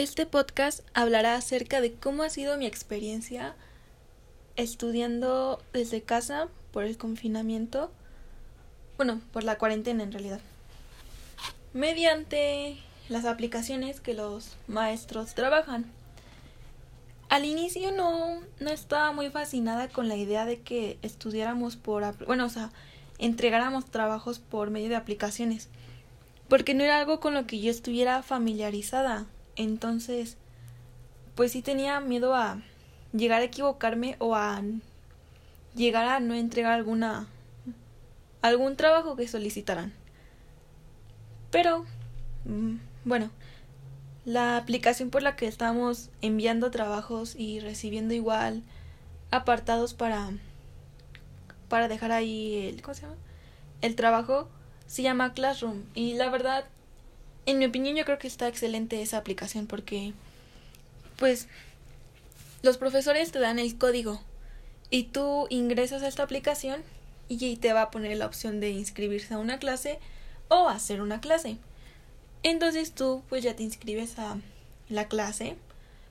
Este podcast hablará acerca de cómo ha sido mi experiencia estudiando desde casa por el confinamiento, bueno, por la cuarentena en realidad, mediante las aplicaciones que los maestros trabajan. Al inicio no, no estaba muy fascinada con la idea de que estudiáramos por, bueno, o sea, entregáramos trabajos por medio de aplicaciones, porque no era algo con lo que yo estuviera familiarizada. Entonces, pues sí tenía miedo a llegar a equivocarme o a llegar a no entregar alguna algún trabajo que solicitaran. Pero mm, bueno, la aplicación por la que estamos enviando trabajos y recibiendo igual apartados para para dejar ahí el ¿cómo se llama? el trabajo se llama Classroom y la verdad en mi opinión yo creo que está excelente esa aplicación porque pues los profesores te dan el código y tú ingresas a esta aplicación y te va a poner la opción de inscribirse a una clase o hacer una clase. Entonces tú pues ya te inscribes a la clase,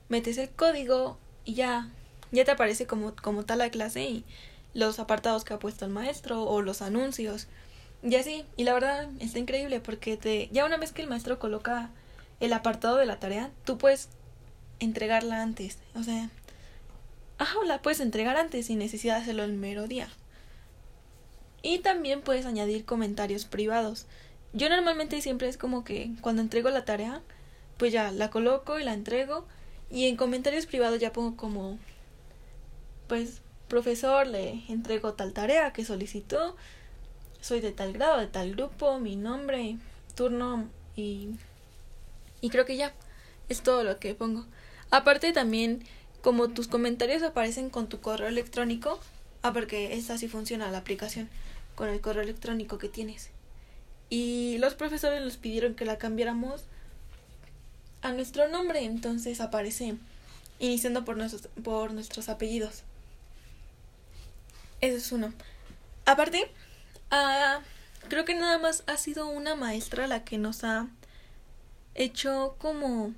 metes el código y ya ya te aparece como como tal la clase y los apartados que ha puesto el maestro o los anuncios. Y así, y la verdad está increíble porque te ya una vez que el maestro coloca el apartado de la tarea, tú puedes entregarla antes, o sea, ajá, la puedes entregar antes sin necesidad de hacerlo el mero día. Y también puedes añadir comentarios privados. Yo normalmente siempre es como que cuando entrego la tarea, pues ya la coloco y la entrego y en comentarios privados ya pongo como pues profesor le entrego tal tarea que solicitó soy de tal grado, de tal grupo, mi nombre, turno y, y creo que ya es todo lo que pongo. Aparte también, como tus comentarios aparecen con tu correo electrónico, ah, porque esa sí funciona la aplicación, con el correo electrónico que tienes. Y los profesores nos pidieron que la cambiáramos a nuestro nombre, entonces aparece iniciando por nuestros, por nuestros apellidos. Eso es uno. Aparte, Ah, creo que nada más ha sido una maestra la que nos ha hecho como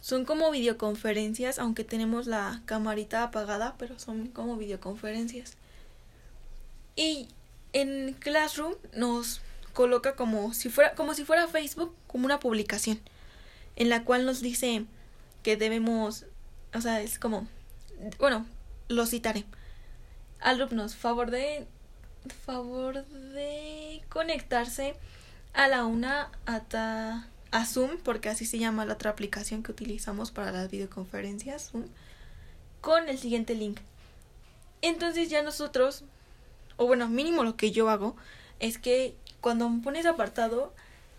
son como videoconferencias, aunque tenemos la camarita apagada, pero son como videoconferencias. Y en Classroom nos coloca como si fuera como si fuera Facebook, como una publicación en la cual nos dice que debemos, o sea, es como bueno, lo citaré. Alumnos, favor de favor de conectarse a la una a, a Zoom, porque así se llama la otra aplicación que utilizamos para las videoconferencias, Zoom, con el siguiente link. Entonces ya nosotros, o bueno, mínimo lo que yo hago, es que cuando me pones apartado,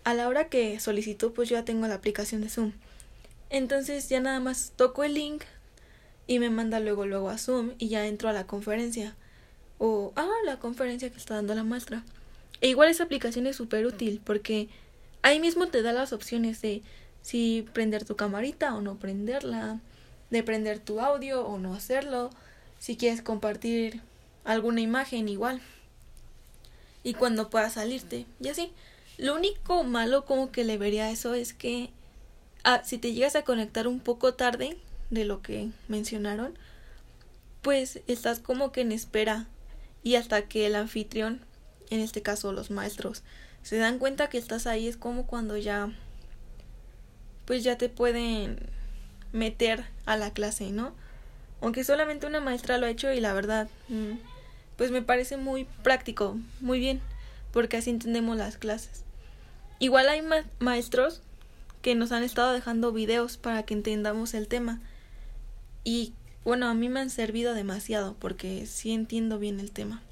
a la hora que solicito, pues yo ya tengo la aplicación de Zoom. Entonces ya nada más toco el link y me manda luego luego a Zoom y ya entro a la conferencia o ah, la conferencia que está dando la maestra. E igual esa aplicación es súper útil porque ahí mismo te da las opciones de si prender tu camarita o no prenderla, de prender tu audio o no hacerlo, si quieres compartir alguna imagen igual y cuando puedas salirte y así. Lo único malo como que le vería eso es que ah, si te llegas a conectar un poco tarde de lo que mencionaron, pues estás como que en espera y hasta que el anfitrión, en este caso los maestros, se dan cuenta que estás ahí es como cuando ya pues ya te pueden meter a la clase, ¿no? Aunque solamente una maestra lo ha hecho y la verdad mm, pues me parece muy práctico, muy bien, porque así entendemos las clases. Igual hay maestros que nos han estado dejando videos para que entendamos el tema y bueno, a mí me han servido demasiado porque sí entiendo bien el tema.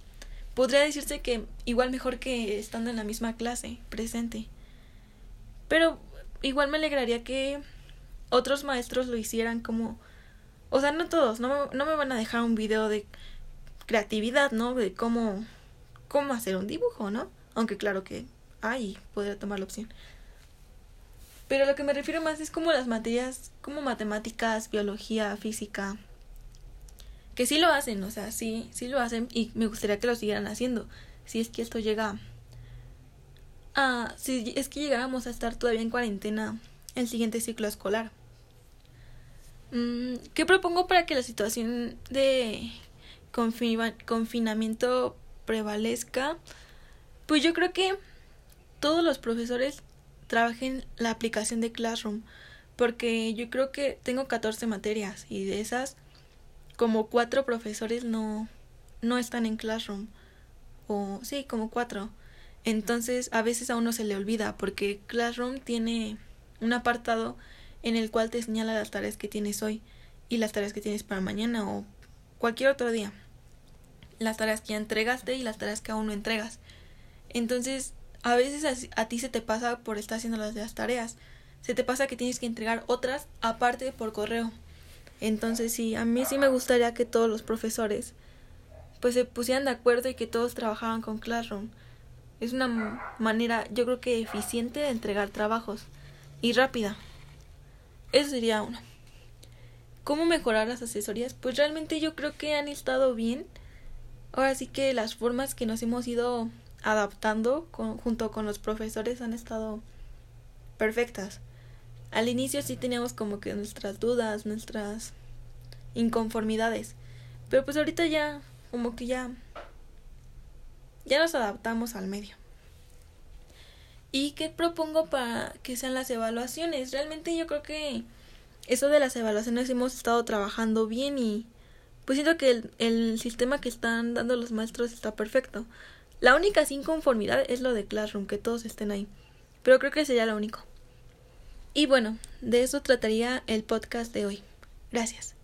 Podría decirse que igual mejor que estando en la misma clase, presente. Pero igual me alegraría que otros maestros lo hicieran como... O sea, no todos, no, no me van a dejar un video de creatividad, ¿no? De cómo, cómo hacer un dibujo, ¿no? Aunque claro que hay, podría tomar la opción. Pero lo que me refiero más es como las materias, como matemáticas, biología, física, que sí lo hacen, o sea, sí, sí lo hacen y me gustaría que lo siguieran haciendo. Si es que esto llega a... Si es que llegáramos a estar todavía en cuarentena el siguiente ciclo escolar. Mm, ¿Qué propongo para que la situación de confinamiento prevalezca? Pues yo creo que todos los profesores trabajen la aplicación de Classroom, porque yo creo que tengo 14 materias y de esas como cuatro profesores no no están en Classroom o sí, como cuatro. Entonces, a veces a uno se le olvida porque Classroom tiene un apartado en el cual te señala las tareas que tienes hoy y las tareas que tienes para mañana o cualquier otro día. Las tareas que ya entregaste y las tareas que aún no entregas. Entonces, a veces a, ti se te pasa por estar haciendo las, las tareas. Se te pasa que tienes que entregar otras aparte por correo. Entonces, sí, a mí sí me gustaría que todos los profesores pues se pusieran de acuerdo y que todos trabajaran con Classroom. Es una manera, yo creo que eficiente de entregar trabajos y rápida. Eso sería uno. ¿Cómo mejorar las asesorías? Pues realmente yo creo que han estado bien. Ahora sí que las formas que nos hemos ido adaptando junto con los profesores han estado perfectas. Al inicio sí teníamos como que nuestras dudas, nuestras inconformidades. Pero pues ahorita ya como que ya ya nos adaptamos al medio. ¿Y qué propongo para que sean las evaluaciones? Realmente yo creo que eso de las evaluaciones hemos estado trabajando bien y pues siento que el, sistema que están dando los maestros está perfecto. La única sin conformidad es lo de Classroom, que todos estén ahí. Pero creo que sería lo único. Y bueno, de eso trataría el podcast de hoy. Gracias.